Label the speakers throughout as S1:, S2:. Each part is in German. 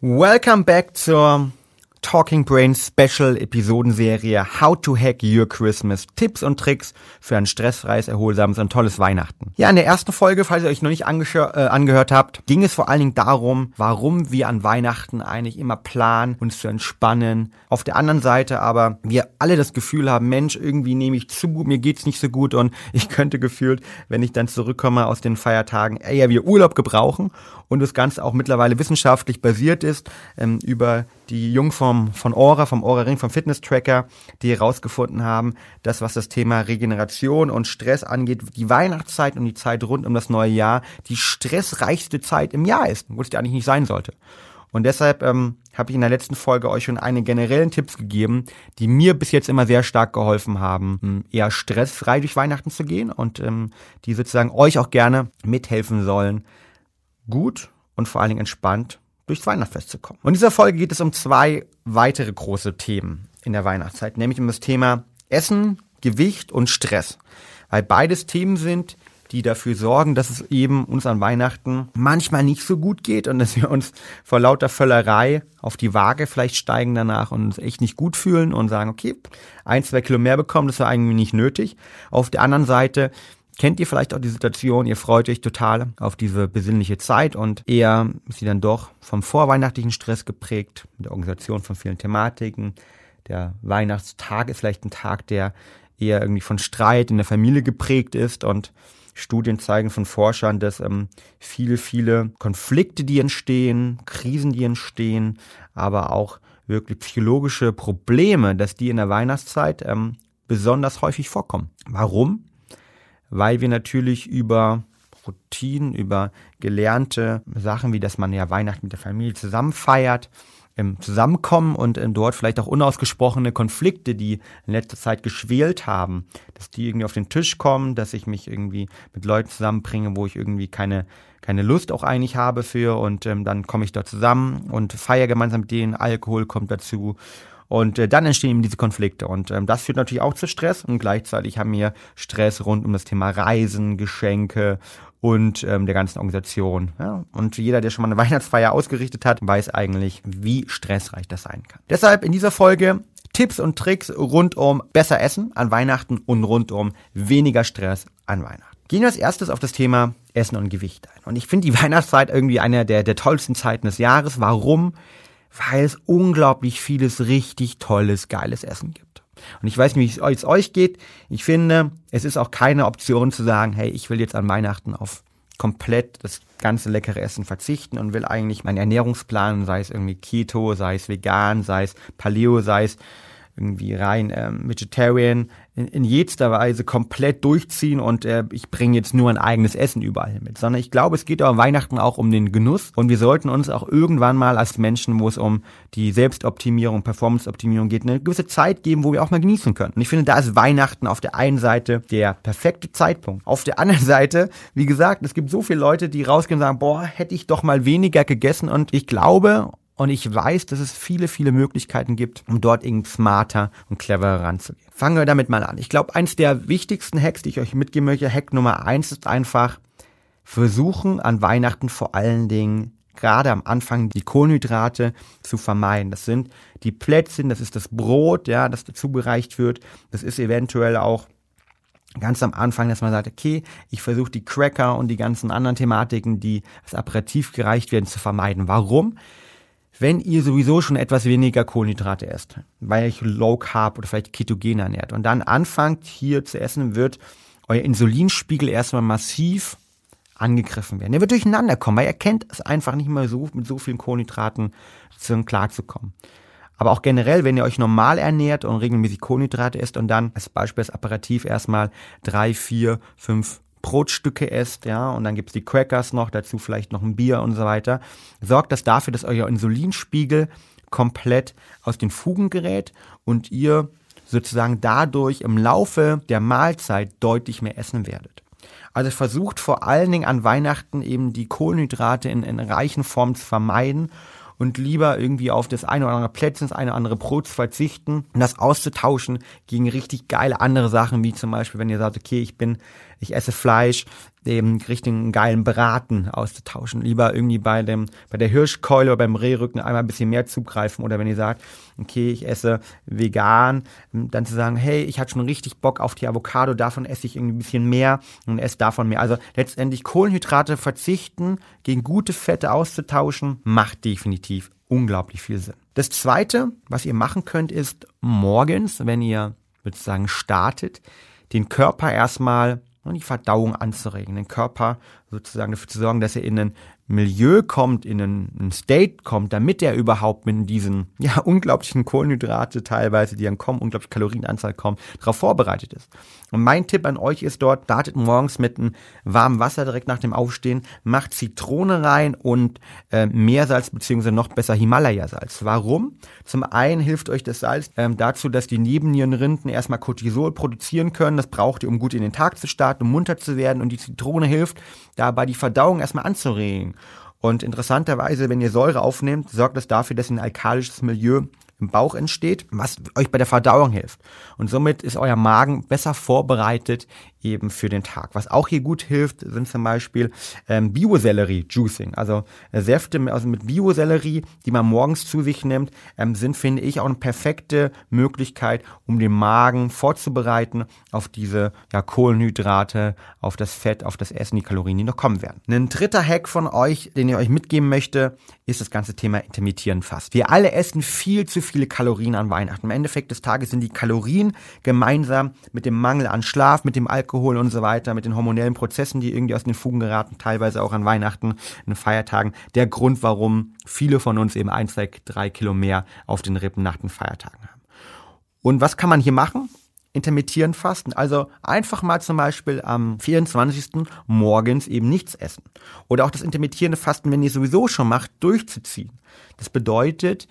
S1: Welcome back zur Talking Brain Special Episodenserie How to Hack Your Christmas. Tipps und Tricks für ein stressfreies, erholsames und tolles Weihnachten. Ja, in der ersten Folge, falls ihr euch noch nicht äh, angehört habt, ging es vor allen Dingen darum, warum wir an Weihnachten eigentlich immer planen, uns zu entspannen. Auf der anderen Seite aber wir alle das Gefühl haben, Mensch, irgendwie nehme ich zu, mir geht's nicht so gut und ich könnte gefühlt, wenn ich dann zurückkomme aus den Feiertagen, eher wie Urlaub gebrauchen und das Ganze auch mittlerweile wissenschaftlich basiert ist ähm, über die Jungform von Aura, vom Aura Ring, vom Fitness Tracker, die herausgefunden haben, dass was das Thema Regeneration und Stress angeht, die Weihnachtszeit und die Zeit rund um das neue Jahr die stressreichste Zeit im Jahr ist, wo es eigentlich nicht sein sollte. Und deshalb ähm, habe ich in der letzten Folge euch schon eine generellen Tipps gegeben, die mir bis jetzt immer sehr stark geholfen haben, eher stressfrei durch Weihnachten zu gehen und ähm, die sozusagen euch auch gerne mithelfen sollen, gut und vor allen Dingen entspannt durchs Weihnachtsfest zu kommen. Und in dieser Folge geht es um zwei weitere große Themen in der Weihnachtszeit, nämlich um das Thema Essen, Gewicht und Stress. Weil beides Themen sind, die dafür sorgen, dass es eben uns an Weihnachten manchmal nicht so gut geht und dass wir uns vor lauter Völlerei auf die Waage vielleicht steigen danach und uns echt nicht gut fühlen und sagen, okay, ein, zwei Kilo mehr bekommen, das war eigentlich nicht nötig. Auf der anderen Seite Kennt ihr vielleicht auch die Situation, ihr freut euch total auf diese besinnliche Zeit und eher ist sie dann doch vom vorweihnachtlichen Stress geprägt, mit der Organisation von vielen Thematiken. Der Weihnachtstag ist vielleicht ein Tag, der eher irgendwie von Streit in der Familie geprägt ist und Studien zeigen von Forschern, dass ähm, viele, viele Konflikte, die entstehen, Krisen, die entstehen, aber auch wirklich psychologische Probleme, dass die in der Weihnachtszeit ähm, besonders häufig vorkommen. Warum? Weil wir natürlich über Routinen, über gelernte Sachen, wie dass man ja Weihnachten mit der Familie zusammen feiert, ähm, zusammenkommen und ähm, dort vielleicht auch unausgesprochene Konflikte, die in letzter Zeit geschwelt haben, dass die irgendwie auf den Tisch kommen, dass ich mich irgendwie mit Leuten zusammenbringe, wo ich irgendwie keine keine Lust auch eigentlich habe für und ähm, dann komme ich dort zusammen und feiere gemeinsam mit denen, Alkohol kommt dazu und äh, dann entstehen eben diese Konflikte. Und ähm, das führt natürlich auch zu Stress. Und gleichzeitig haben wir Stress rund um das Thema Reisen, Geschenke und ähm, der ganzen Organisation. Ja? Und jeder, der schon mal eine Weihnachtsfeier ausgerichtet hat, weiß eigentlich, wie stressreich das sein kann. Deshalb in dieser Folge Tipps und Tricks rund um besser Essen an Weihnachten und rund um weniger Stress an Weihnachten. Gehen wir als erstes auf das Thema Essen und Gewicht ein. Und ich finde die Weihnachtszeit irgendwie eine der, der tollsten Zeiten des Jahres. Warum? Weil es unglaublich vieles richtig tolles, geiles Essen gibt. Und ich weiß nicht, wie es euch geht. Ich finde, es ist auch keine Option zu sagen, hey, ich will jetzt an Weihnachten auf komplett das ganze leckere Essen verzichten und will eigentlich meinen Ernährungsplan, sei es irgendwie Keto, sei es vegan, sei es Paleo, sei es irgendwie rein ähm, Vegetarian in, in jeder Weise komplett durchziehen und äh, ich bringe jetzt nur ein eigenes Essen überall mit, sondern ich glaube, es geht auch Weihnachten auch um den Genuss und wir sollten uns auch irgendwann mal als Menschen, wo es um die Selbstoptimierung, Performanceoptimierung geht, eine gewisse Zeit geben, wo wir auch mal genießen können. Und ich finde, da ist Weihnachten auf der einen Seite der perfekte Zeitpunkt. Auf der anderen Seite, wie gesagt, es gibt so viele Leute, die rausgehen und sagen, boah, hätte ich doch mal weniger gegessen und ich glaube, und ich weiß, dass es viele, viele Möglichkeiten gibt, um dort irgendwie smarter und cleverer ranzugehen. Fangen wir damit mal an. Ich glaube, eins der wichtigsten Hacks, die ich euch mitgeben möchte, Hack Nummer eins ist einfach versuchen an Weihnachten vor allen Dingen gerade am Anfang die Kohlenhydrate zu vermeiden. Das sind die Plätzchen, das ist das Brot, ja, das dazu bereicht wird. Das ist eventuell auch ganz am Anfang, dass man sagt, okay, ich versuche die Cracker und die ganzen anderen Thematiken, die als Aperitif gereicht werden, zu vermeiden. Warum? Wenn ihr sowieso schon etwas weniger Kohlenhydrate esst, weil ihr euch Low Carb oder vielleicht ketogen ernährt und dann anfangt hier zu essen, wird euer Insulinspiegel erstmal massiv angegriffen werden. Er wird durcheinander kommen, weil er kennt es einfach nicht mehr so, mit so vielen Kohlenhydraten klarzukommen. Aber auch generell, wenn ihr euch normal ernährt und regelmäßig Kohlenhydrate esst und dann als Beispiel als Apparativ erstmal drei, vier, fünf Brotstücke esst, ja, und dann gibt's die Crackers noch, dazu vielleicht noch ein Bier und so weiter, sorgt das dafür, dass euer Insulinspiegel komplett aus den Fugen gerät und ihr sozusagen dadurch im Laufe der Mahlzeit deutlich mehr essen werdet. Also versucht vor allen Dingen an Weihnachten eben die Kohlenhydrate in, in reichen Formen zu vermeiden und lieber irgendwie auf das eine oder andere Plätzchen, das eine oder andere Brot zu verzichten. Und das auszutauschen gegen richtig geile andere Sachen, wie zum Beispiel, wenn ihr sagt, okay, ich bin, ich esse Fleisch, dem richtigen geilen Braten auszutauschen. Lieber irgendwie bei dem, bei der Hirschkeule oder beim Rehrücken einmal ein bisschen mehr zugreifen oder wenn ihr sagt, okay, ich esse vegan, dann zu sagen, hey, ich hatte schon richtig Bock auf die Avocado, davon esse ich irgendwie ein bisschen mehr und esse davon mehr. Also letztendlich Kohlenhydrate verzichten, gegen gute Fette auszutauschen, macht definitiv unglaublich viel Sinn. Das zweite, was ihr machen könnt, ist morgens, wenn ihr sozusagen startet, den Körper erstmal die Verdauung anzuregen, den Körper sozusagen dafür zu sorgen, dass er in einen Milieu kommt, in einen, State kommt, damit er überhaupt mit diesen ja unglaublichen Kohlenhydrate teilweise, die dann kommen, unglaubliche Kalorienanzahl kommen, darauf vorbereitet ist. Und mein Tipp an euch ist dort, startet morgens mit einem warmen Wasser direkt nach dem Aufstehen, macht Zitrone rein und äh, Meersalz beziehungsweise noch besser Himalaya-Salz. Warum? Zum einen hilft euch das Salz ähm, dazu, dass die Nebennierenrinden erstmal Cortisol produzieren können. Das braucht ihr, um gut in den Tag zu starten, um munter zu werden. Und die Zitrone hilft, dabei die Verdauung erstmal anzuregen. Und interessanterweise, wenn ihr Säure aufnehmt, sorgt das dafür, dass ein alkalisches Milieu im Bauch entsteht, was euch bei der Verdauung hilft. Und somit ist euer Magen besser vorbereitet eben für den Tag. Was auch hier gut hilft, sind zum Beispiel ähm, Biosellerie-Juicing. Also äh, Säfte also mit Biosellerie, die man morgens zu sich nimmt, ähm, sind, finde ich, auch eine perfekte Möglichkeit, um den Magen vorzubereiten auf diese ja, Kohlenhydrate, auf das Fett, auf das Essen, die Kalorien, die noch kommen werden. Ein dritter Hack von euch, den ich euch mitgeben möchte, ist das ganze Thema Intermittieren fast. Wir alle essen viel zu viele Kalorien an Weihnachten. Im Endeffekt des Tages sind die Kalorien gemeinsam mit dem Mangel an Schlaf, mit dem Alkohol und so weiter, mit den hormonellen Prozessen, die irgendwie aus den Fugen geraten, teilweise auch an Weihnachten, an Feiertagen, der Grund, warum viele von uns eben ein, zwei, drei Kilo mehr auf den Rippen nach den Feiertagen haben. Und was kann man hier machen? intermittieren fasten. Also einfach mal zum Beispiel am 24. morgens eben nichts essen. Oder auch das intermittierende Fasten, wenn ihr sowieso schon macht, durchzuziehen. Das bedeutet,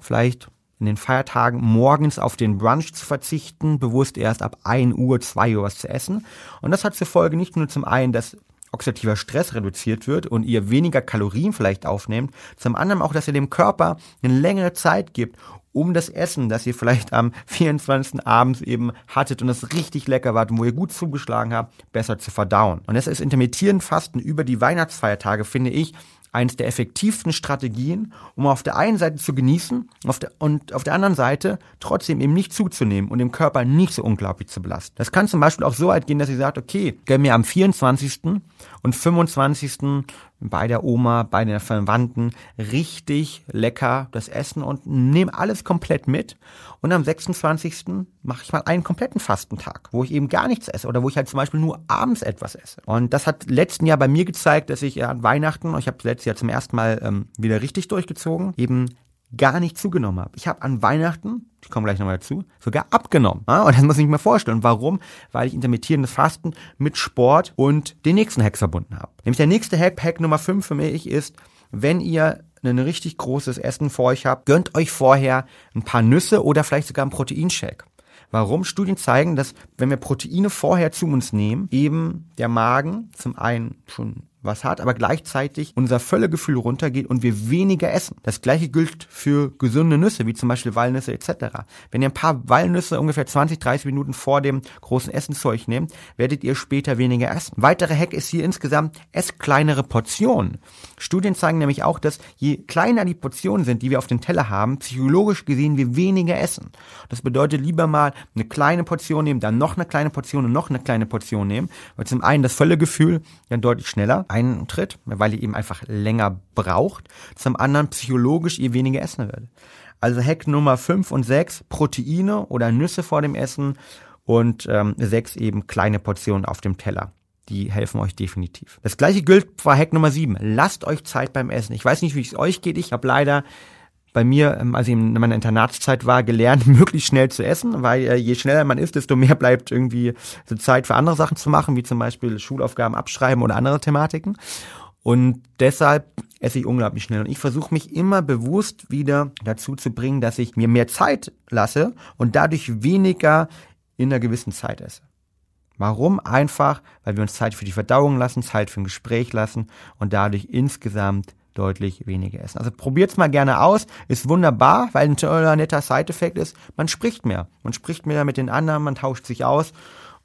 S1: vielleicht in den Feiertagen morgens auf den Brunch zu verzichten, bewusst erst ab 1 Uhr, 2 Uhr was zu essen. Und das hat zur Folge nicht nur zum einen, dass oxidativer Stress reduziert wird und ihr weniger Kalorien vielleicht aufnehmt, zum anderen auch, dass ihr dem Körper eine längere Zeit gibt, um das Essen, das ihr vielleicht am 24. abends eben hattet und das richtig lecker war und wo ihr gut zugeschlagen habt, besser zu verdauen. Und das ist intermittierend Fasten über die Weihnachtsfeiertage, finde ich, eines der effektivsten Strategien, um auf der einen Seite zu genießen auf der, und auf der anderen Seite trotzdem eben nicht zuzunehmen und dem Körper nicht so unglaublich zu belasten. Das kann zum Beispiel auch so weit gehen, dass ihr sagt, okay, gönn mir am 24. und 25 bei der Oma, bei den Verwandten richtig lecker das Essen und nehme alles komplett mit. Und am 26. mache ich mal einen kompletten Fastentag, wo ich eben gar nichts esse oder wo ich halt zum Beispiel nur abends etwas esse. Und das hat letzten Jahr bei mir gezeigt, dass ich an Weihnachten, ich habe letztes Jahr zum ersten Mal ähm, wieder richtig durchgezogen, eben gar nicht zugenommen habe. Ich habe an Weihnachten, ich komme gleich nochmal dazu, sogar abgenommen. Und das muss ich mir vorstellen. Warum? Weil ich intermittierendes Fasten mit Sport und den nächsten Hack verbunden habe. Nämlich der nächste Hack, Hack Nummer 5 für mich ist, wenn ihr ein richtig großes Essen vor euch habt, gönnt euch vorher ein paar Nüsse oder vielleicht sogar einen Proteinshake. Warum? Studien zeigen, dass wenn wir Proteine vorher zu uns nehmen, eben der Magen zum einen schon was hat, aber gleichzeitig unser Völlegefühl runtergeht und wir weniger essen. Das gleiche gilt für gesunde Nüsse, wie zum Beispiel Walnüsse etc. Wenn ihr ein paar Walnüsse ungefähr 20, 30 Minuten vor dem großen Essen zu euch nehmt, werdet ihr später weniger essen. Weitere Hack ist hier insgesamt, ess kleinere Portionen. Studien zeigen nämlich auch, dass je kleiner die Portionen sind, die wir auf den Teller haben, psychologisch gesehen wir weniger essen. Das bedeutet lieber mal eine kleine Portion nehmen, dann noch eine kleine Portion und noch eine kleine Portion nehmen, weil zum einen das Völlegefühl dann deutlich schneller eintritt, weil ihr eben einfach länger braucht. Zum anderen psychologisch ihr weniger essen werdet. Also Hack Nummer 5 und 6, Proteine oder Nüsse vor dem Essen und ähm, 6 eben kleine Portionen auf dem Teller. Die helfen euch definitiv. Das gleiche gilt für Hack Nummer 7. Lasst euch Zeit beim Essen. Ich weiß nicht, wie es euch geht. Ich habe leider bei mir, ähm, als ich in meiner Internatszeit war, gelernt, möglichst schnell zu essen, weil äh, je schneller man isst, desto mehr bleibt irgendwie so Zeit für andere Sachen zu machen, wie zum Beispiel Schulaufgaben abschreiben oder andere Thematiken. Und deshalb esse ich unglaublich schnell. Und ich versuche mich immer bewusst wieder dazu zu bringen, dass ich mir mehr Zeit lasse und dadurch weniger in einer gewissen Zeit esse. Warum? Einfach, weil wir uns Zeit für die Verdauung lassen, Zeit für ein Gespräch lassen und dadurch insgesamt deutlich weniger essen. Also probiert's mal gerne aus, ist wunderbar, weil ein toller, netter Side-Effekt ist, man spricht mehr. Man spricht mehr mit den anderen, man tauscht sich aus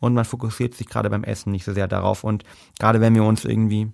S1: und man fokussiert sich gerade beim Essen nicht so sehr darauf. Und gerade wenn wir uns irgendwie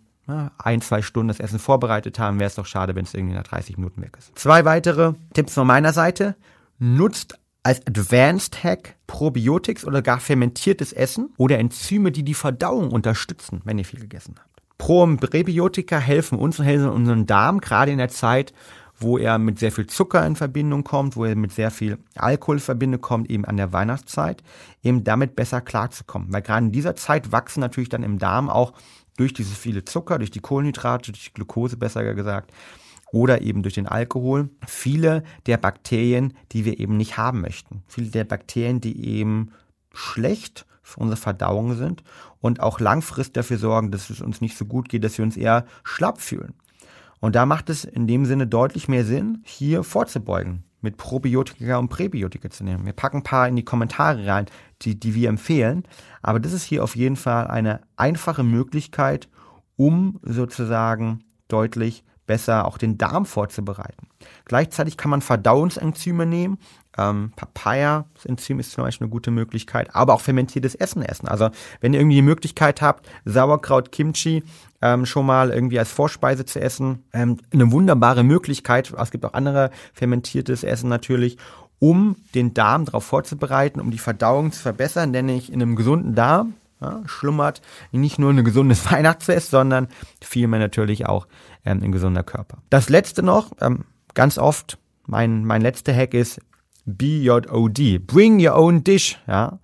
S1: ein, zwei Stunden das Essen vorbereitet haben, wäre es doch schade, wenn es irgendwie nach 30 Minuten weg ist. Zwei weitere Tipps von meiner Seite. Nutzt als Advanced Hack Probiotics oder gar fermentiertes Essen oder Enzyme, die die Verdauung unterstützen, wenn ihr viel gegessen habt. Pro- und Präbiotika helfen uns und helfen unseren Darm, gerade in der Zeit, wo er mit sehr viel Zucker in Verbindung kommt, wo er mit sehr viel Alkohol in Verbindung kommt, eben an der Weihnachtszeit, eben damit besser klarzukommen. Weil gerade in dieser Zeit wachsen natürlich dann im Darm auch durch dieses viele Zucker, durch die Kohlenhydrate, durch die Glucose besser gesagt, oder eben durch den Alkohol viele der Bakterien, die wir eben nicht haben möchten. Viele der Bakterien, die eben schlecht für unsere Verdauung sind und auch langfristig dafür sorgen, dass es uns nicht so gut geht, dass wir uns eher schlapp fühlen. Und da macht es in dem Sinne deutlich mehr Sinn, hier vorzubeugen, mit Probiotika und Präbiotika zu nehmen. Wir packen ein paar in die Kommentare rein, die, die wir empfehlen. Aber das ist hier auf jeden Fall eine einfache Möglichkeit, um sozusagen deutlich besser auch den Darm vorzubereiten. Gleichzeitig kann man Verdauungsenzyme nehmen. Ähm, Papaya, das Enzym ist zum Beispiel eine gute Möglichkeit, aber auch fermentiertes Essen essen. Also wenn ihr irgendwie die Möglichkeit habt, Sauerkraut, Kimchi ähm, schon mal irgendwie als Vorspeise zu essen, ähm, eine wunderbare Möglichkeit. Es gibt auch andere fermentiertes Essen natürlich um den Darm darauf vorzubereiten, um die Verdauung zu verbessern, denn ich in einem gesunden Darm ja, schlummert nicht nur ein gesundes Weihnachtsfest, sondern vielmehr natürlich auch ähm, ein gesunder Körper. Das letzte noch, ähm, ganz oft, mein, mein letzter Hack ist BYOD, Bring Your Own Dish, ja.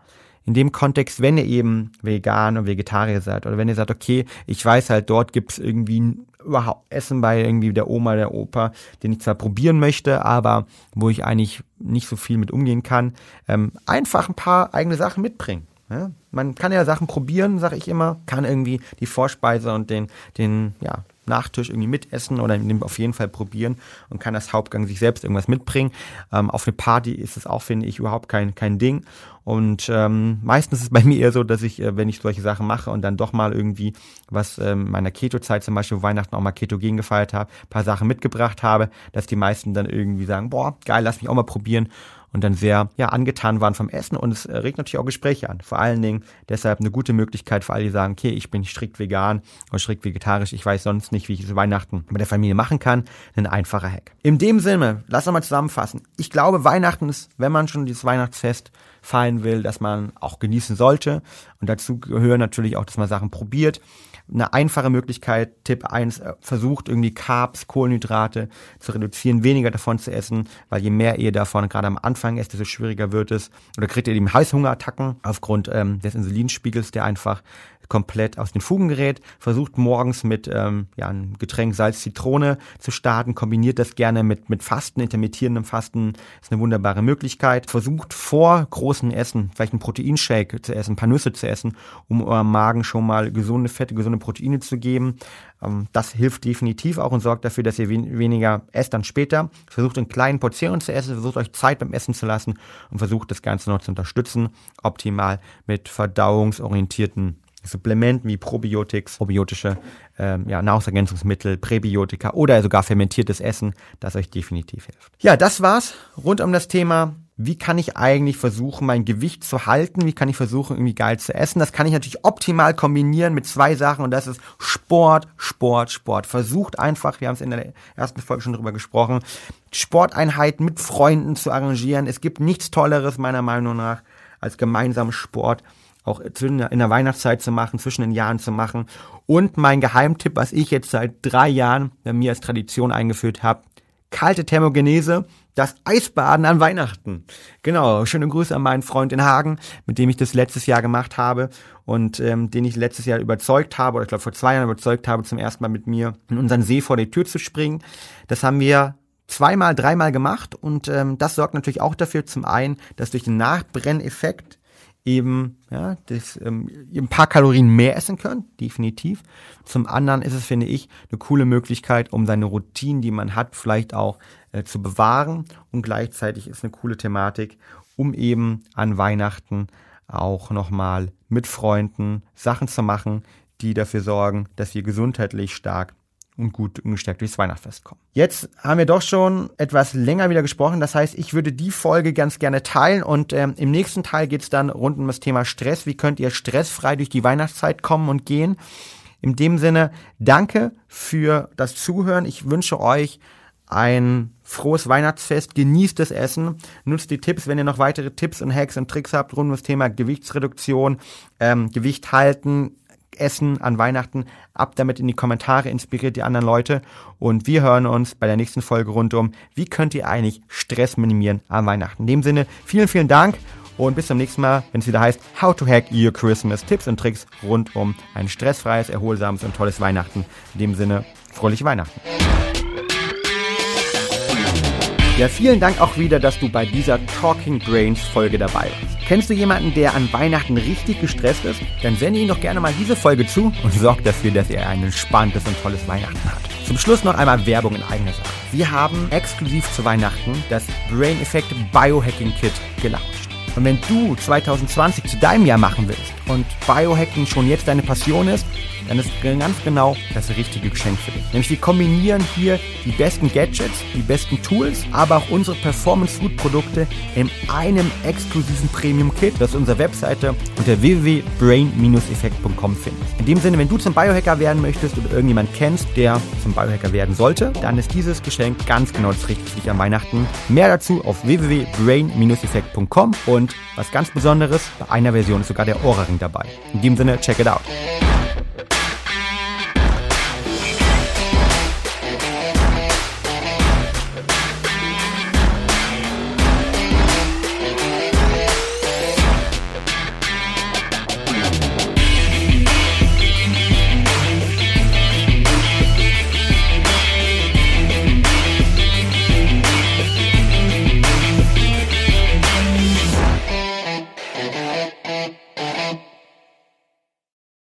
S1: In dem Kontext, wenn ihr eben vegan und Vegetarier seid oder wenn ihr sagt, okay, ich weiß halt, dort gibt's irgendwie überhaupt Essen bei irgendwie der Oma, der Opa, den ich zwar probieren möchte, aber wo ich eigentlich nicht so viel mit umgehen kann, ähm, einfach ein paar eigene Sachen mitbringen. Ja? Man kann ja Sachen probieren, sage ich immer, kann irgendwie die Vorspeise und den, den, ja, Nachtisch irgendwie mitessen oder auf jeden Fall probieren und kann das Hauptgang sich selbst irgendwas mitbringen. Ähm, auf eine Party ist es auch, finde ich, überhaupt kein, kein Ding. Und ähm, meistens ist es bei mir eher so, dass ich, äh, wenn ich solche Sachen mache und dann doch mal irgendwie was ähm, meiner Keto-Zeit zum Beispiel Weihnachten auch mal Ketogen gefeiert habe, paar Sachen mitgebracht habe, dass die meisten dann irgendwie sagen, boah, geil, lass mich auch mal probieren und dann sehr ja, angetan waren vom Essen und es regt natürlich auch Gespräche an. Vor allen Dingen deshalb eine gute Möglichkeit für alle, die sagen, okay, ich bin strikt vegan oder strikt vegetarisch, ich weiß sonst nicht, wie ich es Weihnachten mit der Familie machen kann. Ein einfacher Hack. In dem Sinne, lass uns mal zusammenfassen. Ich glaube, Weihnachten ist, wenn man schon dieses Weihnachtsfest feiern will, dass man auch genießen sollte. Und dazu gehören natürlich auch, dass man Sachen probiert eine einfache Möglichkeit, Tipp 1, äh, versucht irgendwie Carbs, Kohlenhydrate zu reduzieren, weniger davon zu essen, weil je mehr ihr davon gerade am Anfang esst, desto schwieriger wird es. Oder kriegt ihr eben Heißhungerattacken aufgrund ähm, des Insulinspiegels, der einfach komplett aus den Fugen gerät. Versucht morgens mit ähm, ja, einem Getränk Salz-Zitrone zu starten. Kombiniert das gerne mit, mit Fasten, intermittierendem Fasten. Ist eine wunderbare Möglichkeit. Versucht vor großen Essen vielleicht einen Proteinshake zu essen, ein paar Nüsse zu essen, um eurem Magen schon mal gesunde Fette, gesunde Proteine zu geben. Ähm, das hilft definitiv auch und sorgt dafür, dass ihr wen weniger esst dann später. Versucht in kleinen Portionen zu essen, versucht euch Zeit beim Essen zu lassen und versucht das Ganze noch zu unterstützen. Optimal mit verdauungsorientierten Supplementen wie Probiotics, probiotische ähm, ja, Nahrungsergänzungsmittel, Präbiotika oder sogar fermentiertes Essen, das euch definitiv hilft. Ja, das war's rund um das Thema. Wie kann ich eigentlich versuchen, mein Gewicht zu halten? Wie kann ich versuchen, irgendwie geil zu essen? Das kann ich natürlich optimal kombinieren mit zwei Sachen und das ist Sport, Sport, Sport. Versucht einfach, wir haben es in der ersten Folge schon drüber gesprochen, Sporteinheiten mit Freunden zu arrangieren. Es gibt nichts Tolleres meiner Meinung nach als gemeinsam Sport auch in der Weihnachtszeit zu machen, zwischen den Jahren zu machen. Und mein Geheimtipp, was ich jetzt seit drei Jahren bei mir als Tradition eingeführt habe, kalte Thermogenese, das Eisbaden an Weihnachten. Genau, schöne Grüße an meinen Freund in Hagen, mit dem ich das letztes Jahr gemacht habe und ähm, den ich letztes Jahr überzeugt habe, oder ich glaube vor zwei Jahren überzeugt habe, zum ersten Mal mit mir in unseren See vor die Tür zu springen. Das haben wir zweimal, dreimal gemacht und ähm, das sorgt natürlich auch dafür, zum einen, dass durch den Nachbrenneffekt eben ja, das, ähm, ein paar Kalorien mehr essen können, definitiv. Zum anderen ist es, finde ich, eine coole Möglichkeit, um seine Routinen, die man hat, vielleicht auch äh, zu bewahren. Und gleichzeitig ist eine coole Thematik, um eben an Weihnachten auch nochmal mit Freunden Sachen zu machen, die dafür sorgen, dass wir gesundheitlich stark und gut gestärkt durchs Weihnachtsfest kommen. Jetzt haben wir doch schon etwas länger wieder gesprochen. Das heißt, ich würde die Folge ganz gerne teilen und ähm, im nächsten Teil geht es dann rund um das Thema Stress. Wie könnt ihr stressfrei durch die Weihnachtszeit kommen und gehen? In dem Sinne, danke für das Zuhören. Ich wünsche euch ein frohes Weihnachtsfest, genießt das Essen, nutzt die Tipps, wenn ihr noch weitere Tipps und Hacks und Tricks habt rund um das Thema Gewichtsreduktion, ähm, Gewicht halten, Essen an Weihnachten. Ab damit in die Kommentare, inspiriert die anderen Leute. Und wir hören uns bei der nächsten Folge rund um, wie könnt ihr eigentlich Stress minimieren an Weihnachten. In dem Sinne, vielen, vielen Dank und bis zum nächsten Mal, wenn es wieder heißt How to Hack Your Christmas. Tipps und Tricks rund um ein stressfreies, erholsames und tolles Weihnachten. In dem Sinne, fröhliche Weihnachten. Ja, vielen Dank auch wieder, dass du bei dieser Talking Brains Folge dabei warst. Kennst du jemanden, der an Weihnachten richtig gestresst ist? Dann sende ihm doch gerne mal diese Folge zu und sorg dafür, dass er ein entspanntes und tolles Weihnachten hat. Zum Schluss noch einmal Werbung in eigener Sache. Wir haben exklusiv zu Weihnachten das Brain Effect Biohacking Kit gelauncht. Und wenn du 2020 zu deinem Jahr machen willst und Biohacking schon jetzt deine Passion ist, dann ist ganz genau das richtige Geschenk für dich. Nämlich wir kombinieren hier die besten Gadgets, die besten Tools, aber auch unsere Performance Food Produkte in einem exklusiven Premium Kit, das unsere Webseite unter www.brain-effekt.com findest. In dem Sinne, wenn du zum Biohacker werden möchtest oder irgendjemand kennst, der zum Biohacker werden sollte, dann ist dieses Geschenk ganz genau das Richtige für dich an Weihnachten. Mehr dazu auf www.brain-effekt.com und was ganz Besonderes, bei einer Version ist sogar der Ohrring dabei. In dem Sinne, check it out.